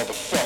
motherfucker.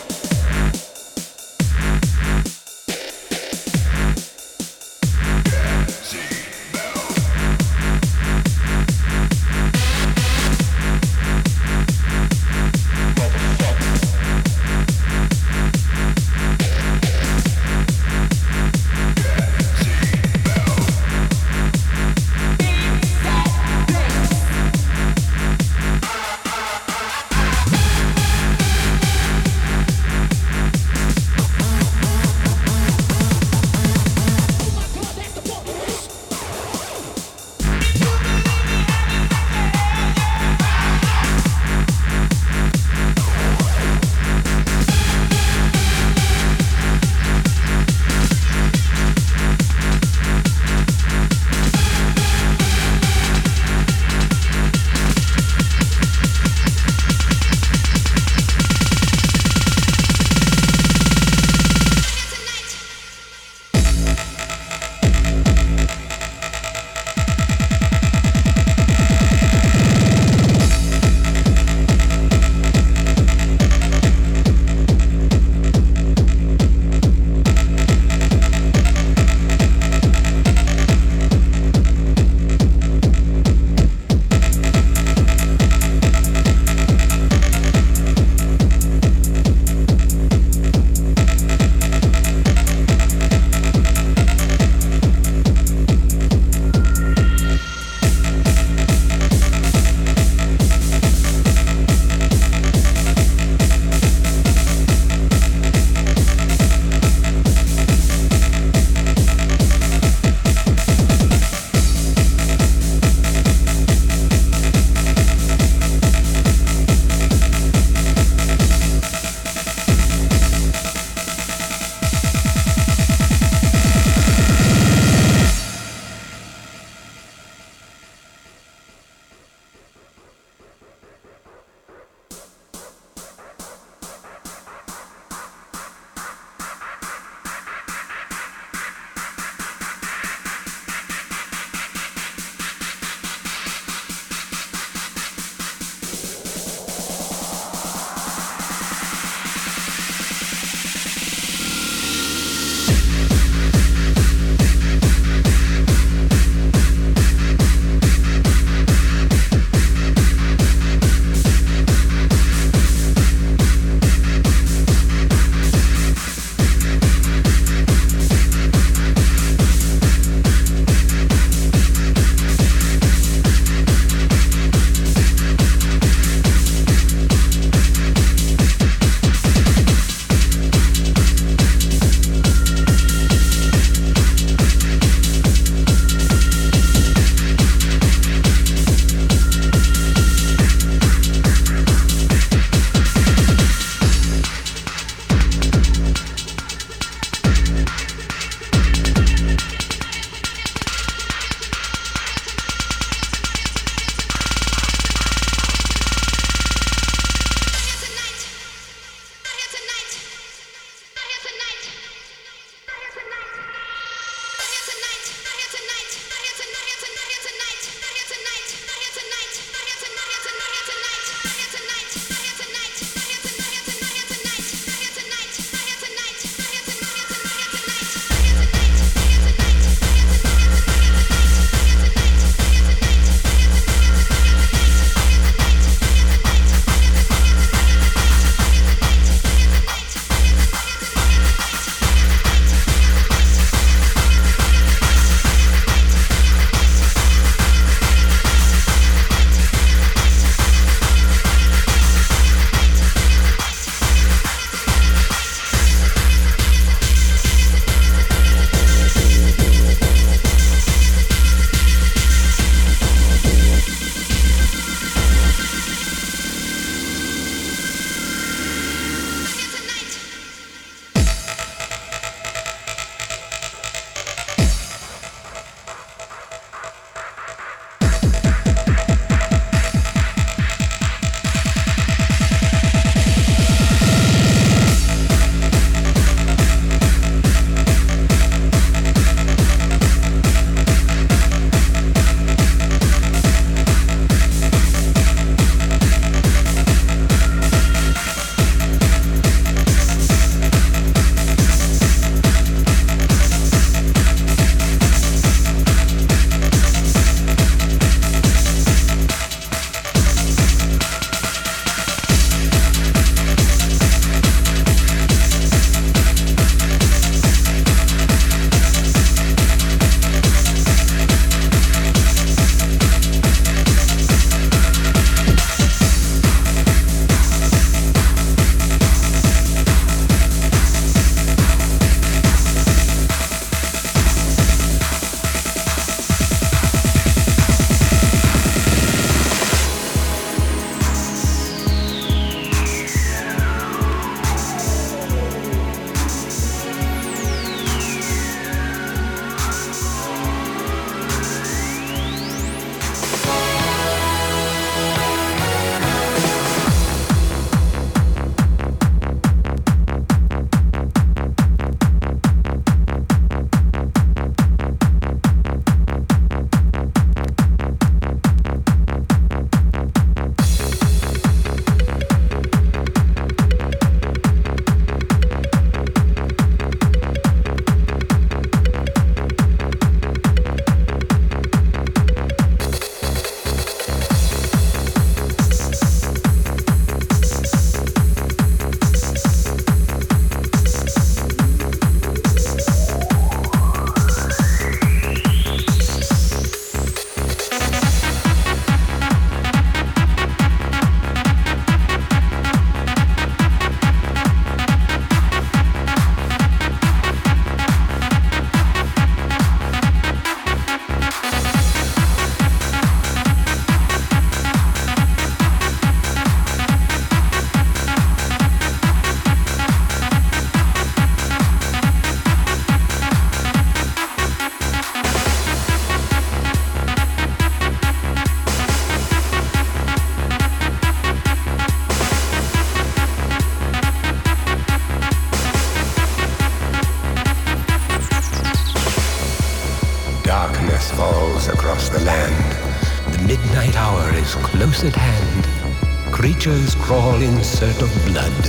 Of blood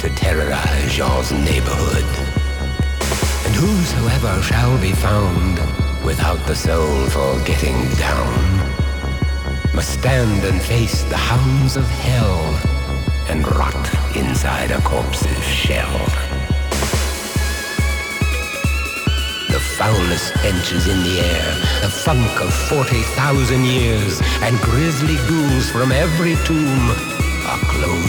to terrorize your neighborhood. And whosoever shall be found without the soul for getting down must stand and face the hounds of hell and rot inside a corpse's shell. The foulest stenches in the air, the funk of 40,000 years, and grisly ghouls from every tomb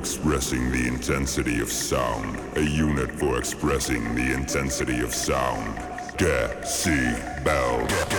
expressing the intensity of sound. A unit for expressing the intensity of sound. Decibel.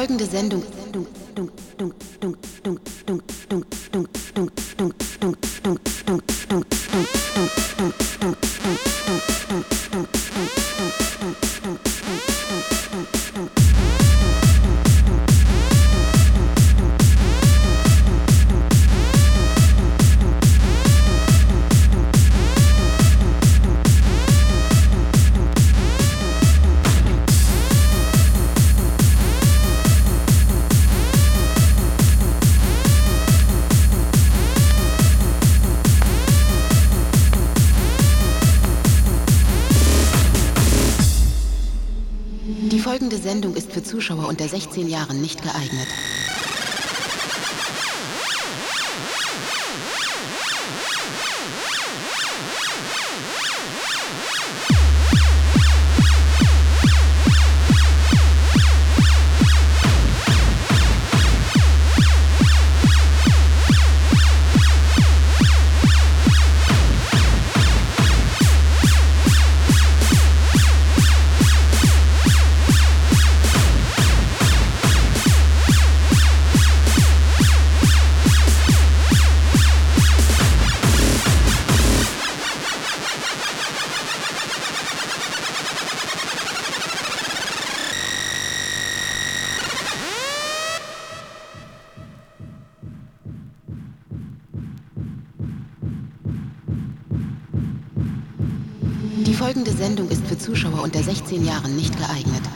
Folgende Sendung Sendung ist für Zuschauer unter 16 Jahren nicht geeignet. Zuschauer unter 16 Jahren nicht geeignet.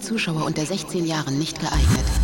Zuschauer unter 16 Jahren nicht geeignet.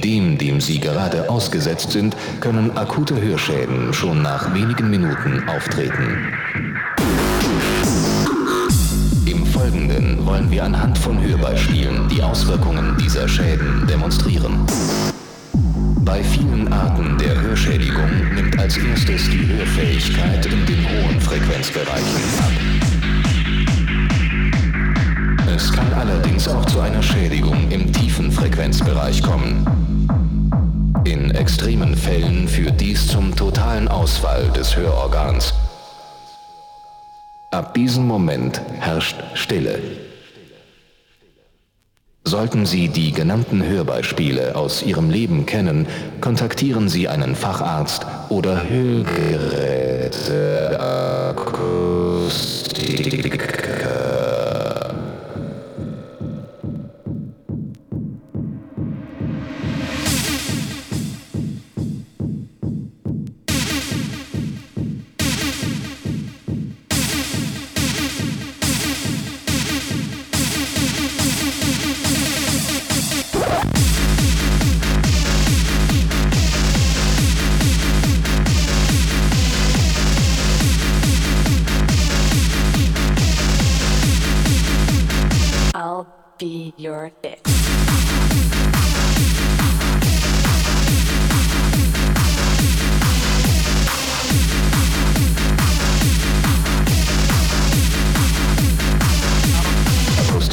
Dem, dem Sie gerade ausgesetzt sind, können akute Hörschäden schon nach wenigen Minuten auftreten. Im Folgenden wollen wir anhand von Hörbeispielen die Auswirkungen dieser Schäden demonstrieren. Bei vielen Arten der Hörschädigung nimmt als erstes die Hörfähigkeit in den hohen Frequenzbereichen ab. Es kann allerdings auch zu einer Schädigung im tiefen Frequenzbereich kommen. Extremen Fällen führt dies zum totalen Ausfall des Hörorgans. Ab diesem Moment herrscht Stille. Sollten Sie die genannten Hörbeispiele aus Ihrem Leben kennen, kontaktieren Sie einen Facharzt oder Hörgeräteakustiker.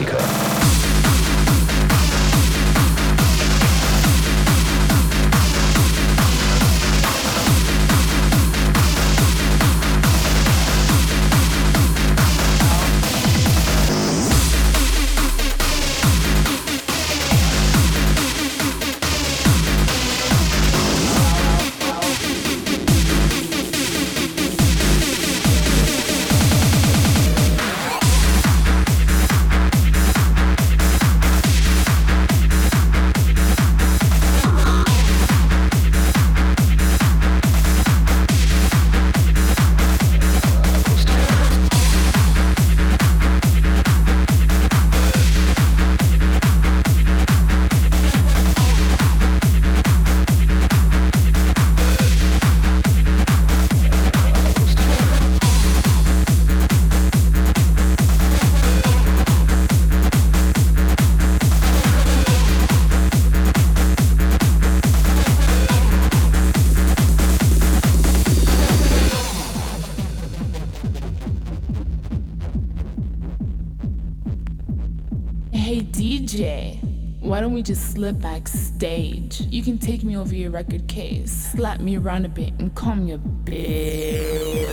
Speaker. We just slip backstage? You can take me over your record case, slap me around a bit, and call me a bitch.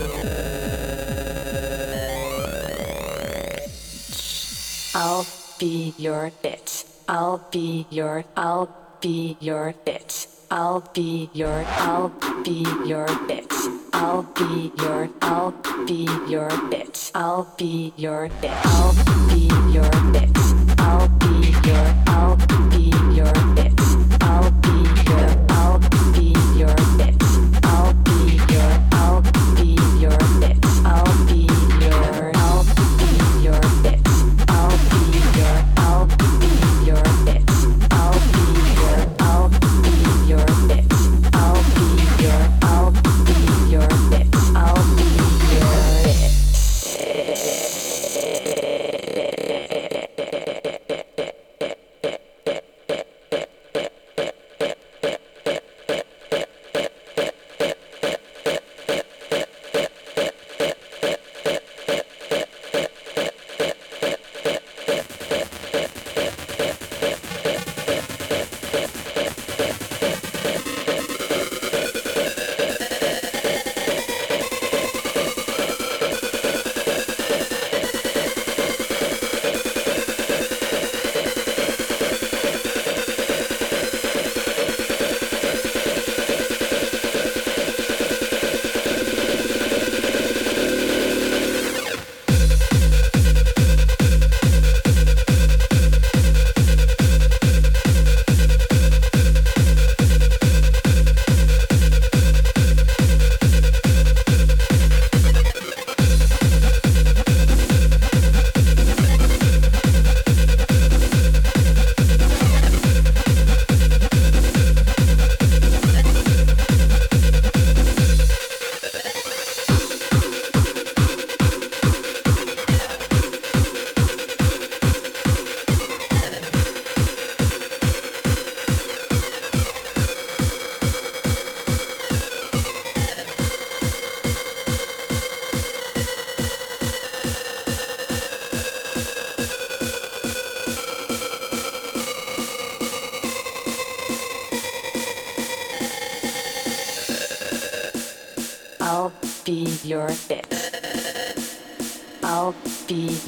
I'll be your bitch. I'll be your. I'll be your bitch. I'll be your. I'll be your bitch. I'll be your. I'll be your bitch. I'll be your bitch. I'll be your bitch. I'll be your.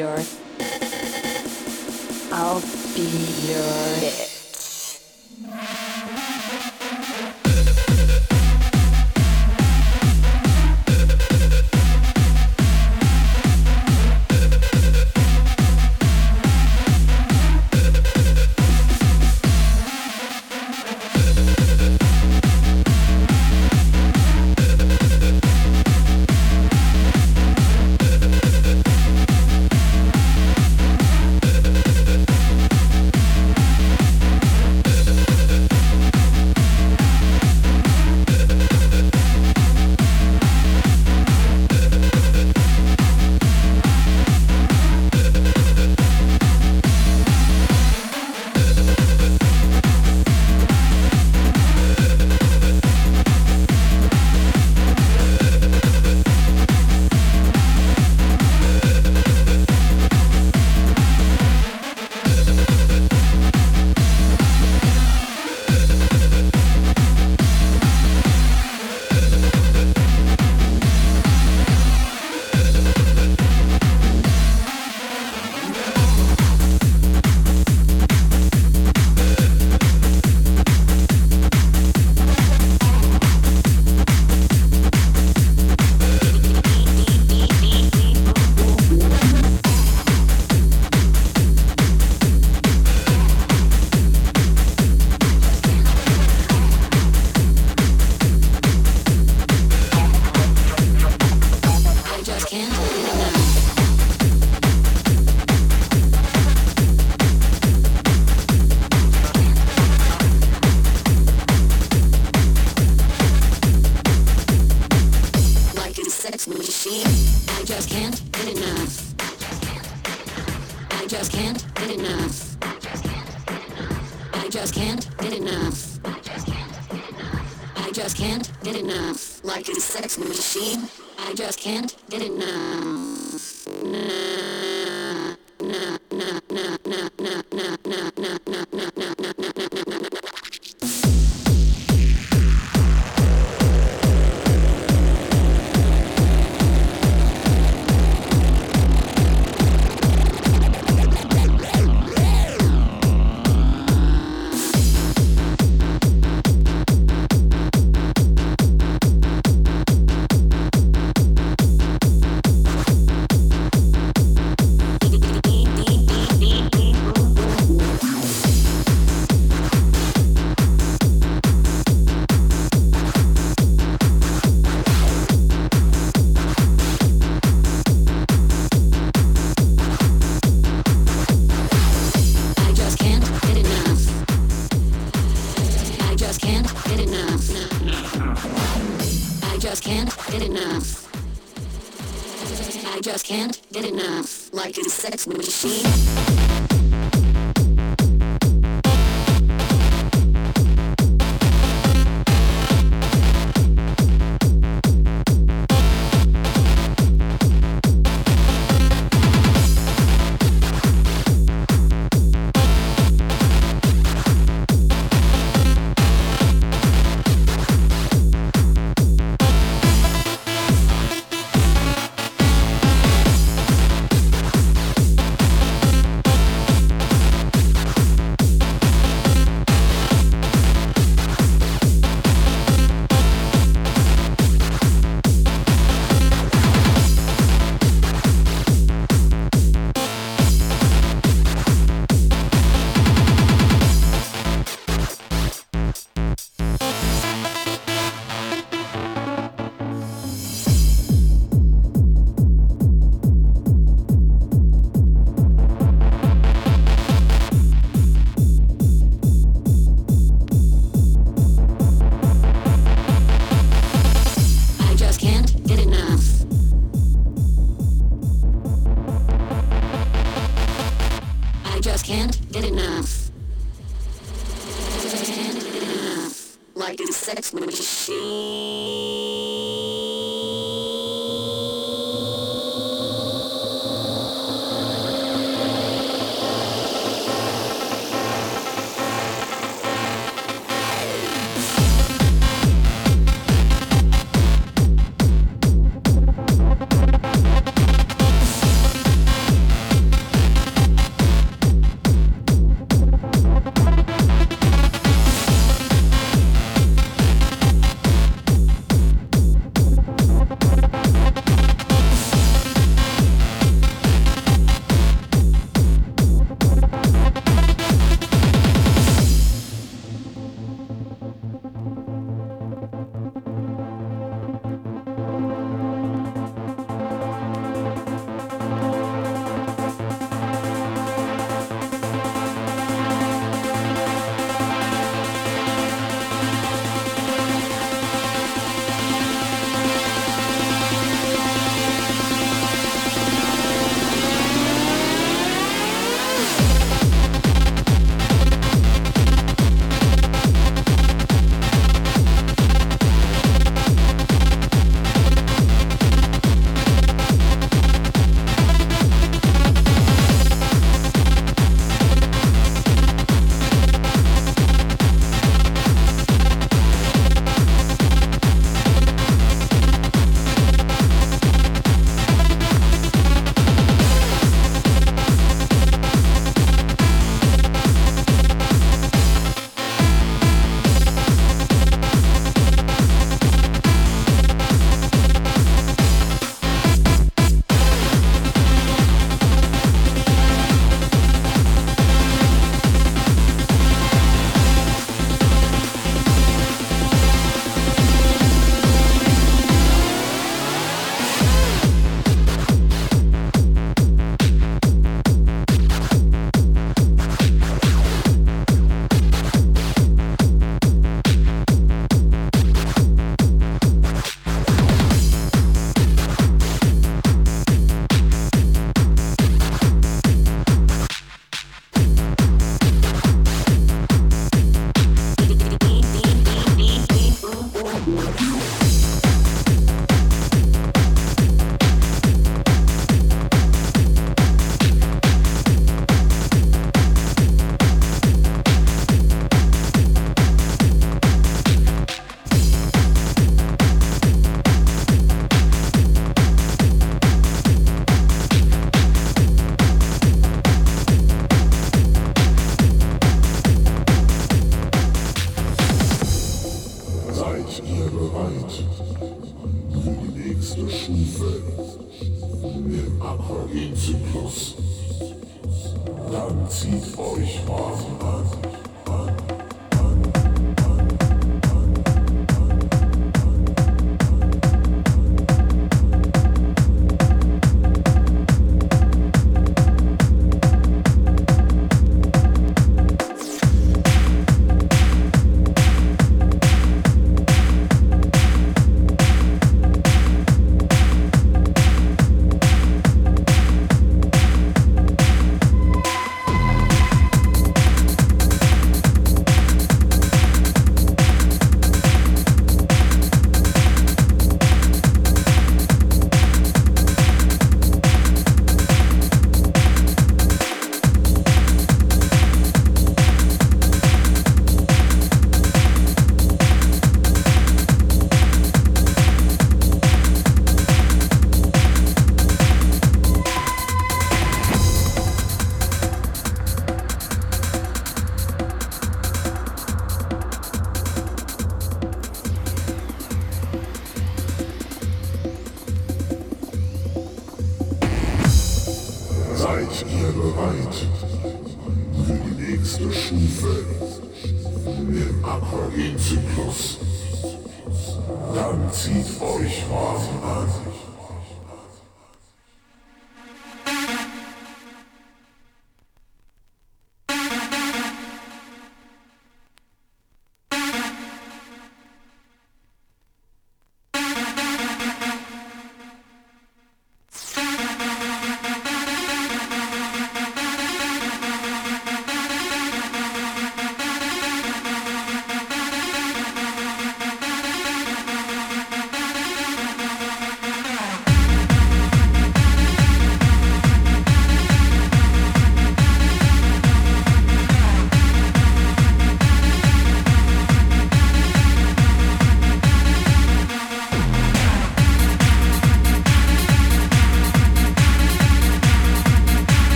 Your. I'll be your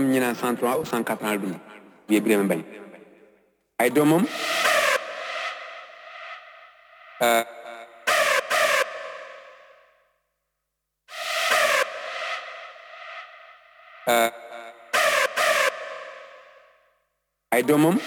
am ñi naan cent ou cent quatre ans dund. Doomam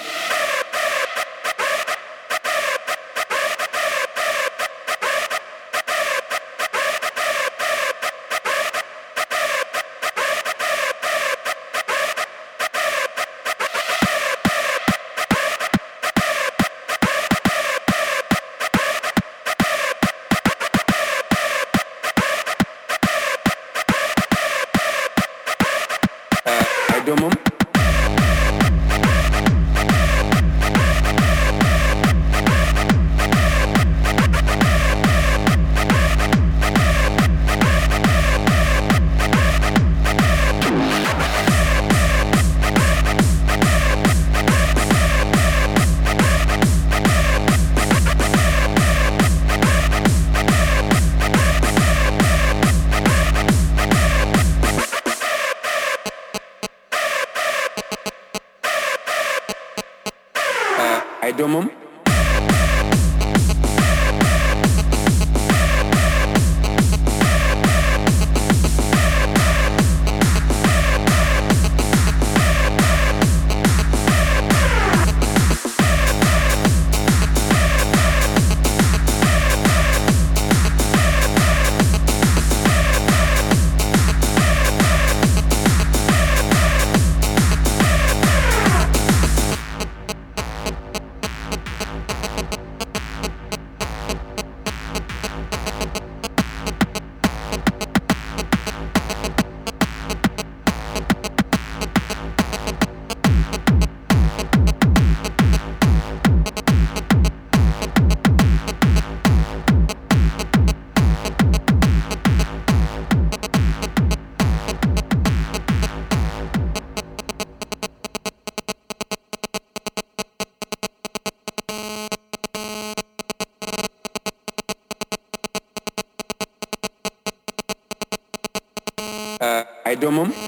ay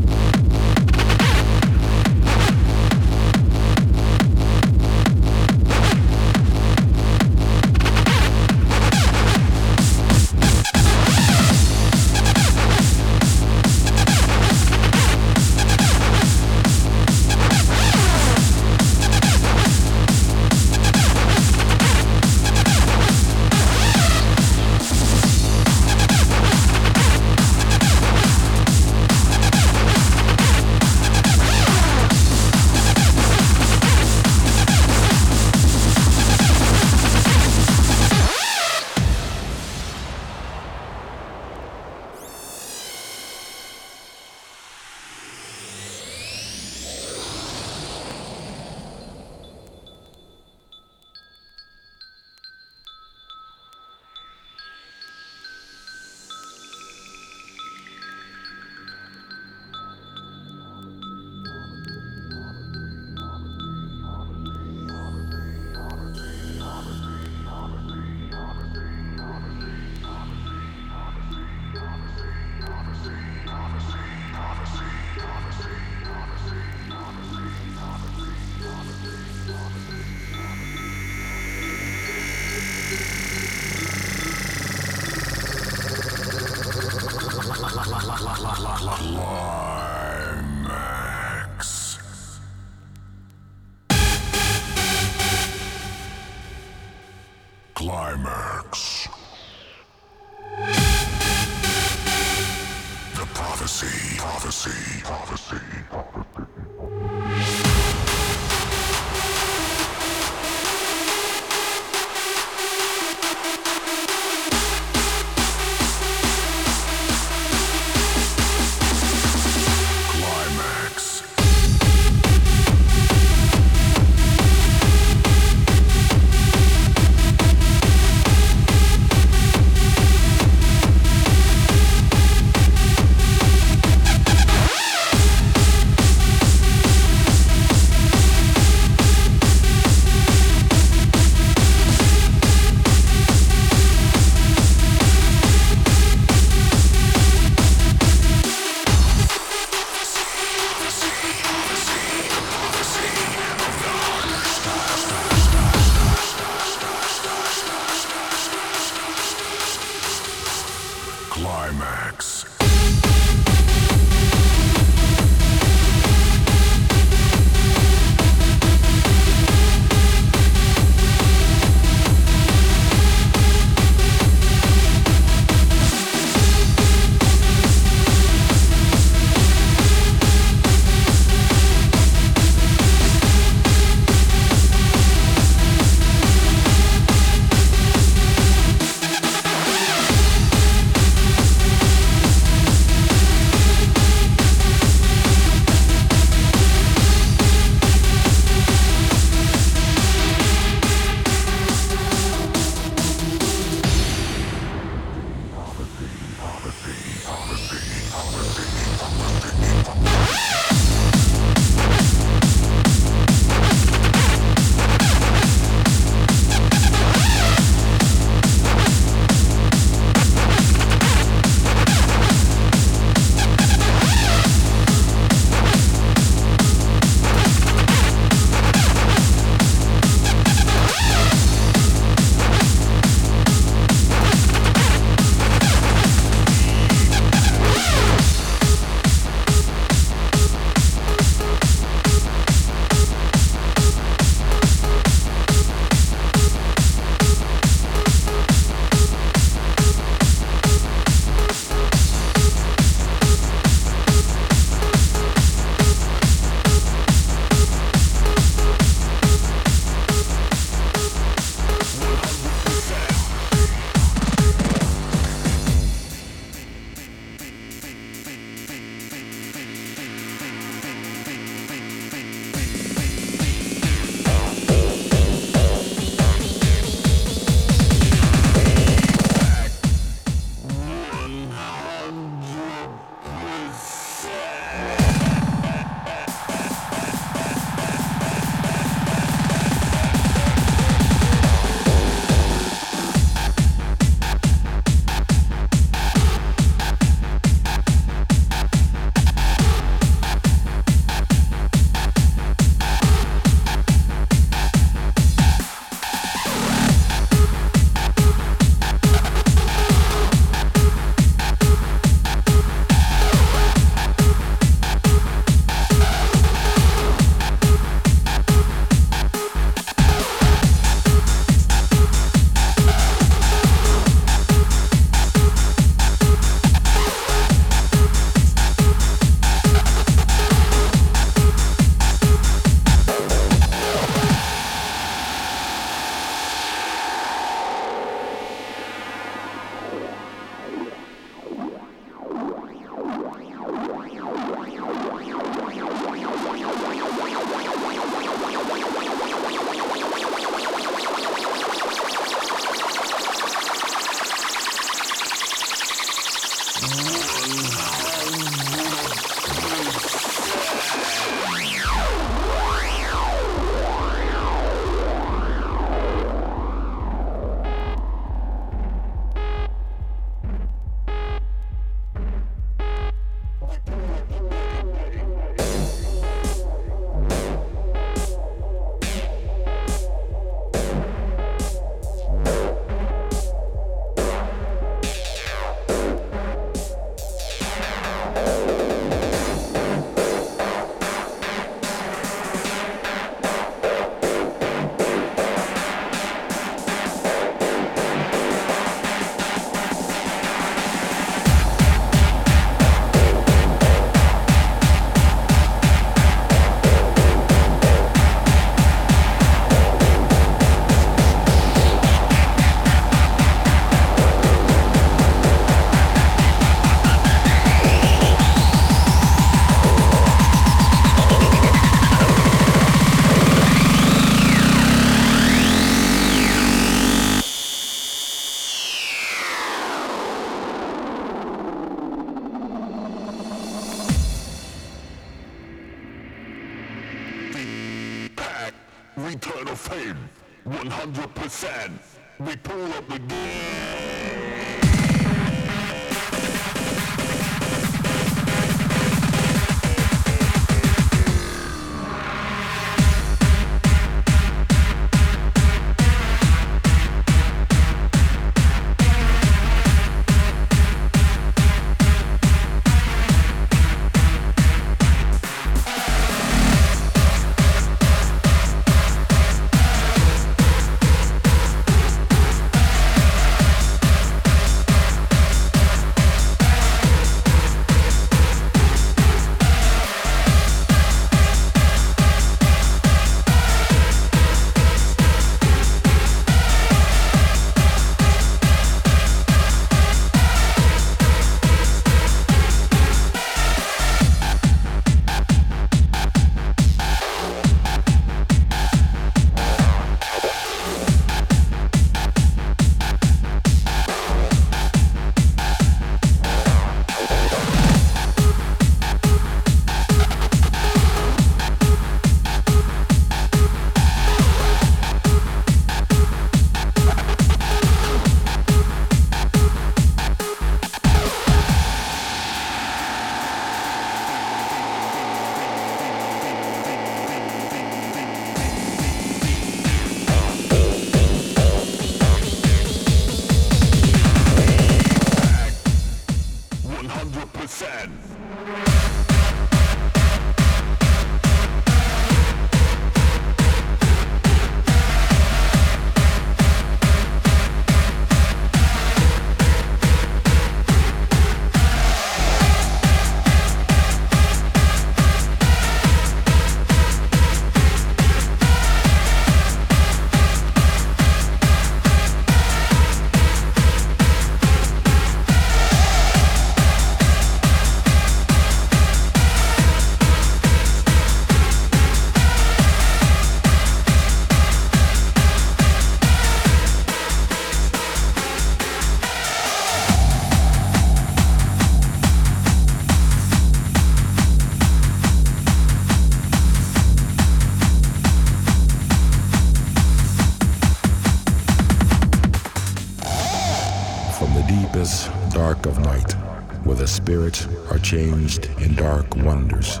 changed in dark wonders.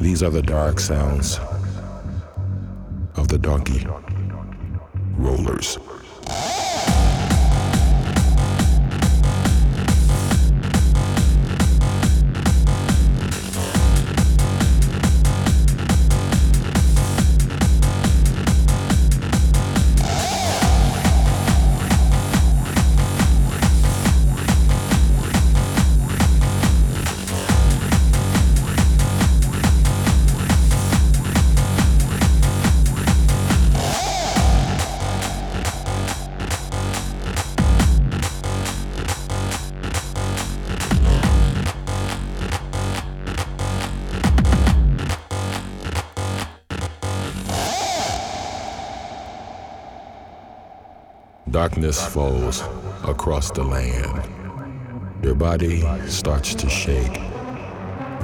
These are the dark sounds of the donkey Darkness falls across the land. Your body starts to shake.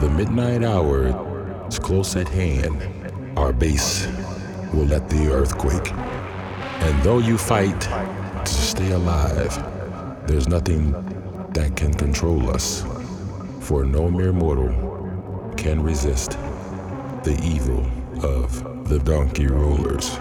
The midnight hour is close at hand. Our bass will let the earthquake. And though you fight to stay alive, there's nothing that can control us. For no mere mortal can resist the evil of the donkey rollers.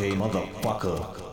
okay, motherfucker.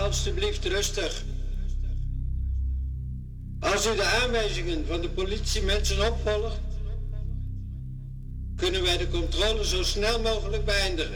Alstublieft rustig. Als u de aanwijzingen van de politiemensen opvolgt, kunnen wij de controle zo snel mogelijk beëindigen.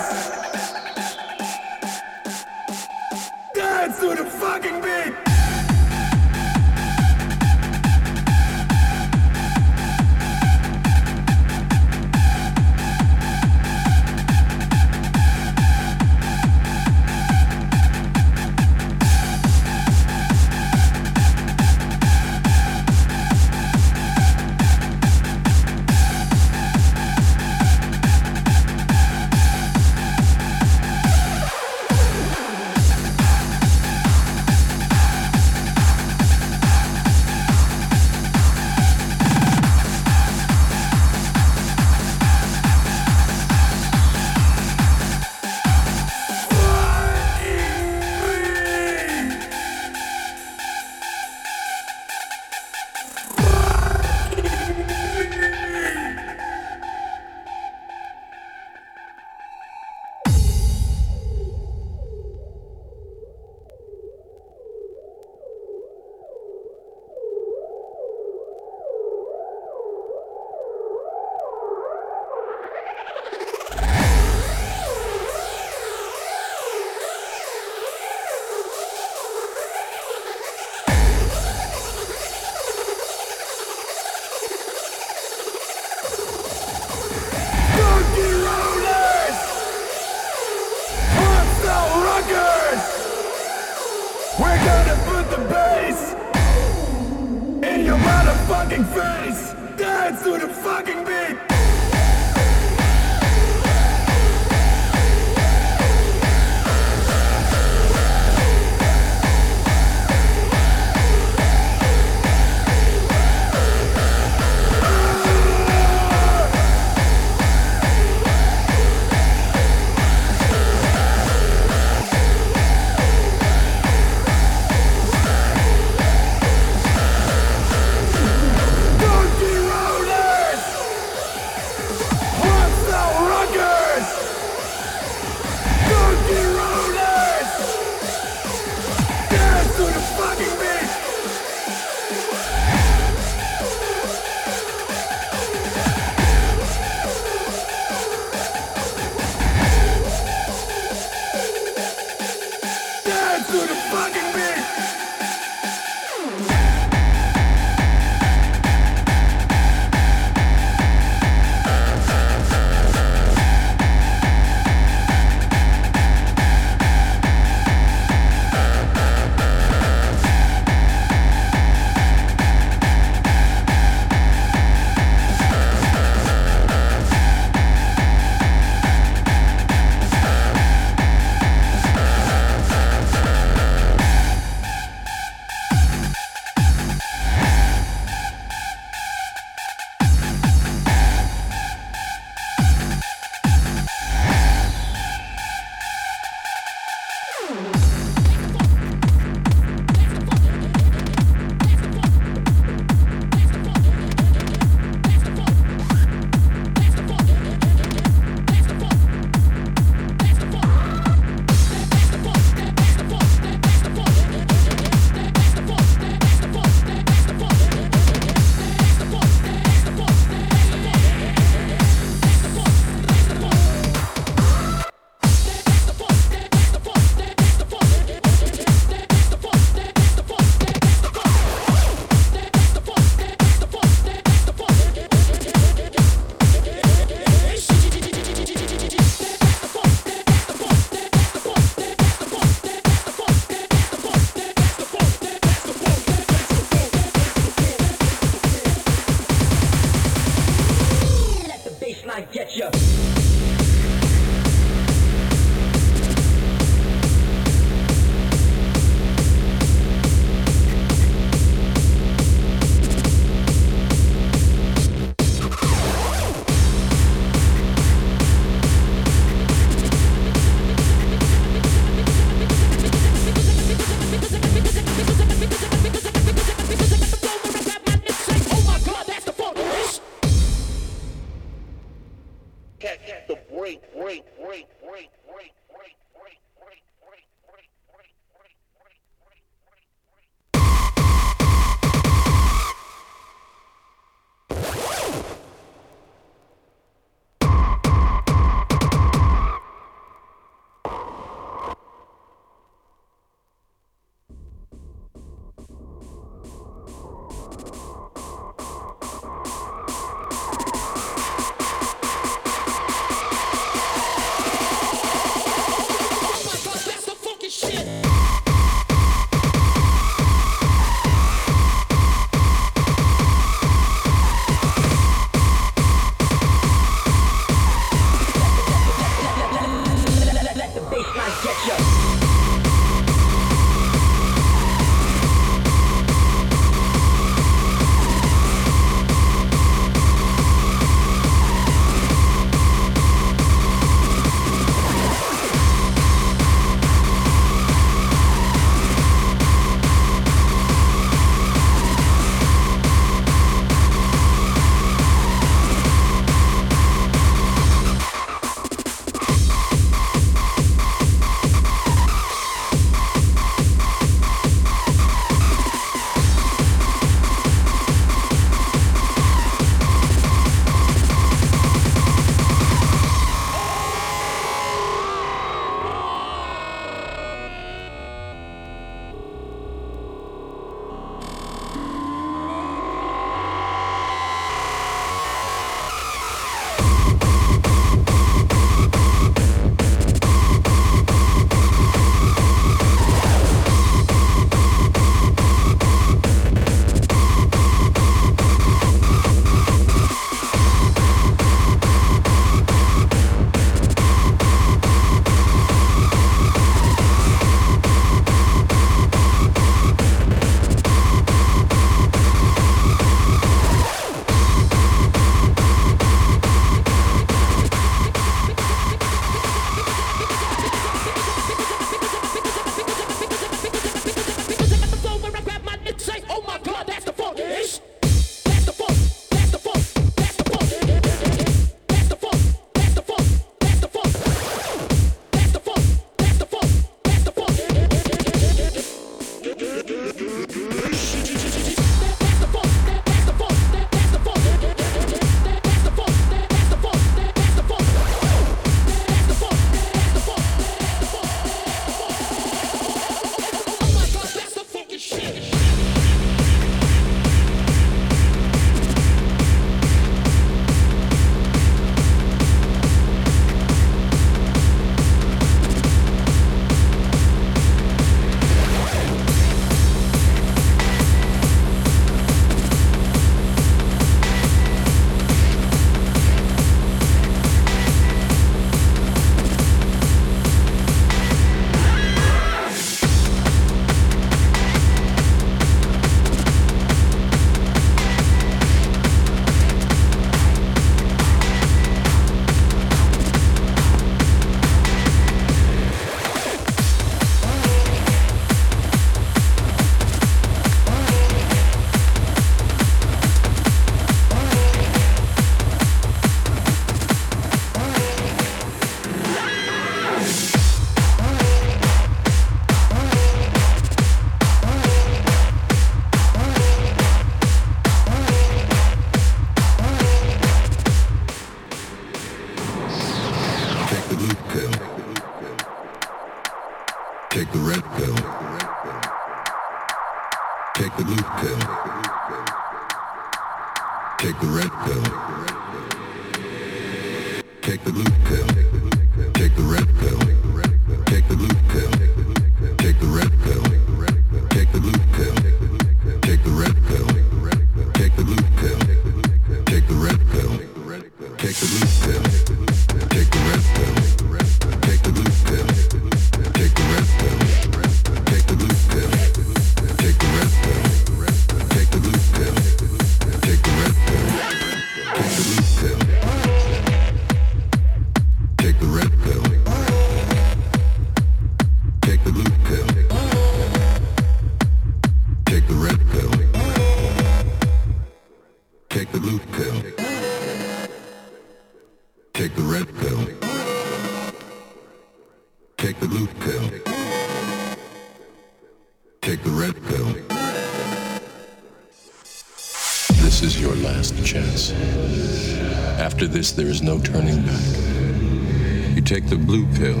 There is no turning back. You take the blue pill,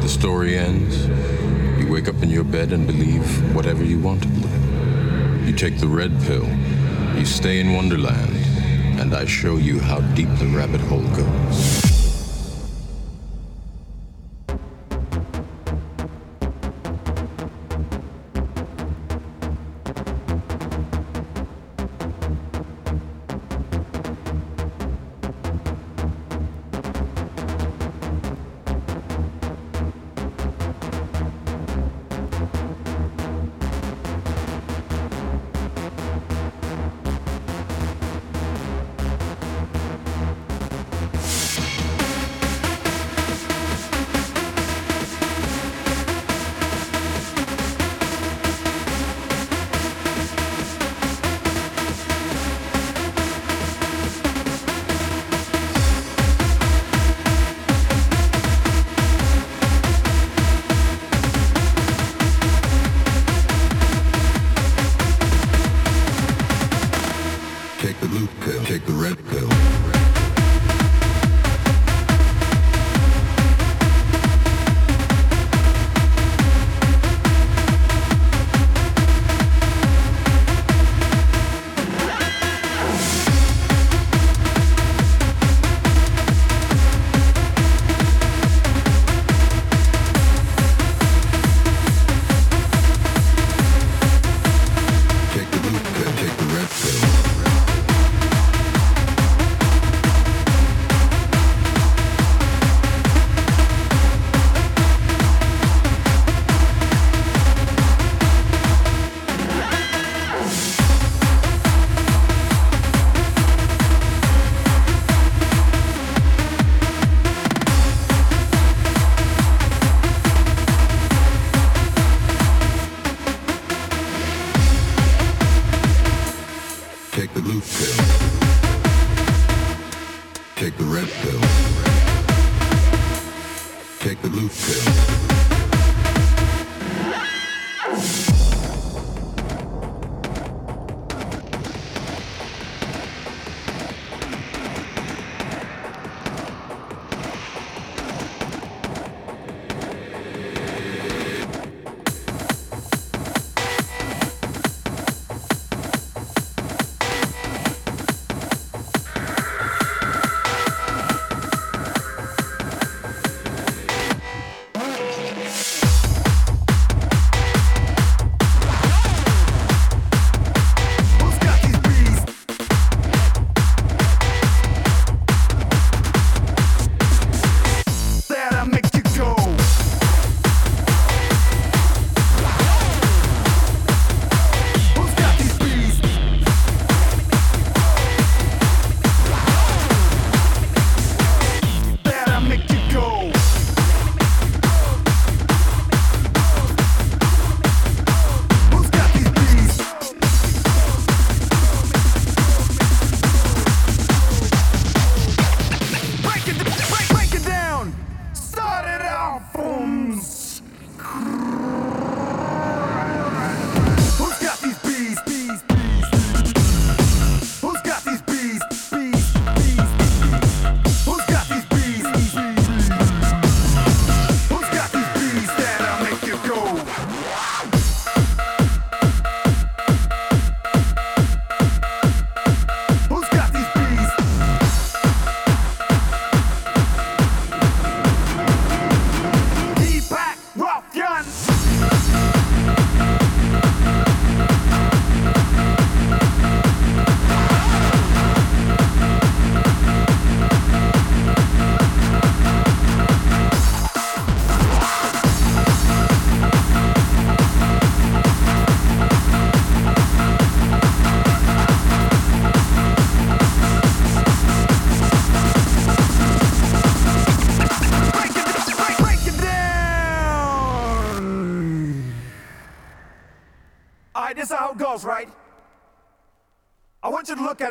the story ends. You wake up in your bed and believe whatever you want to believe. You take the red pill, you stay in Wonderland, and I show you how deep the rabbit hole goes.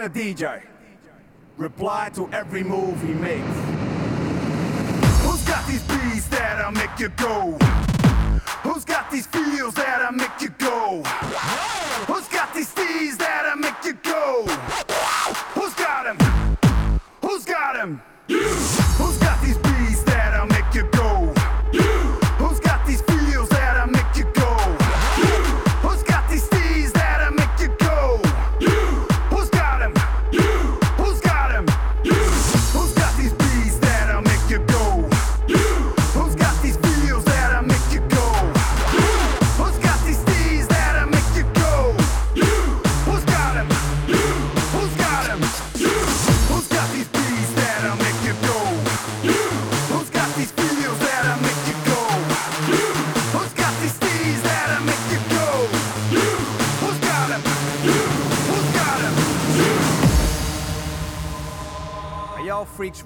a DJ. Reply to every move he makes. Who's got these beats that'll make you go?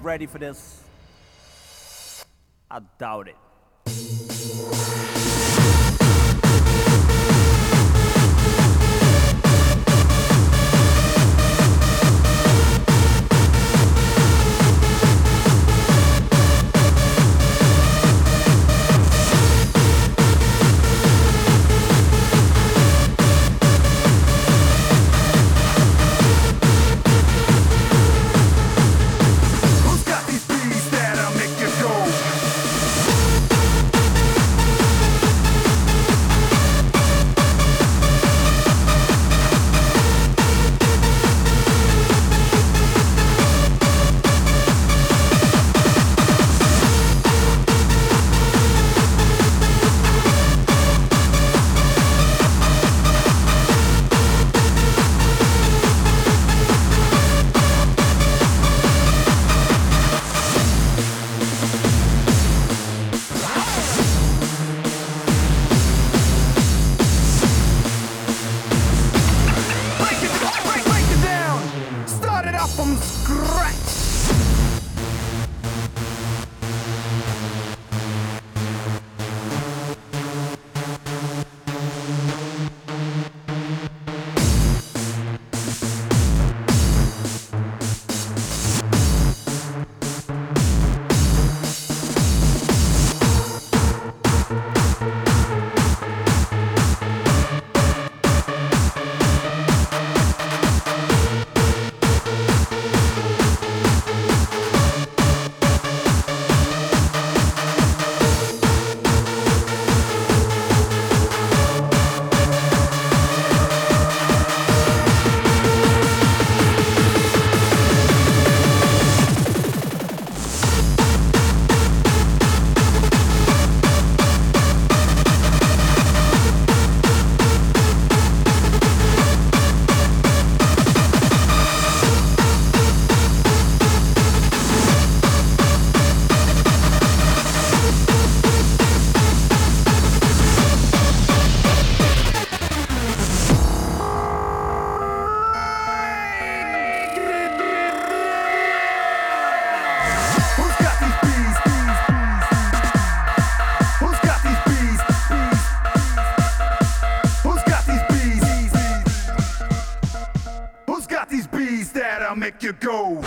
ready for this? I doubt it. make you go.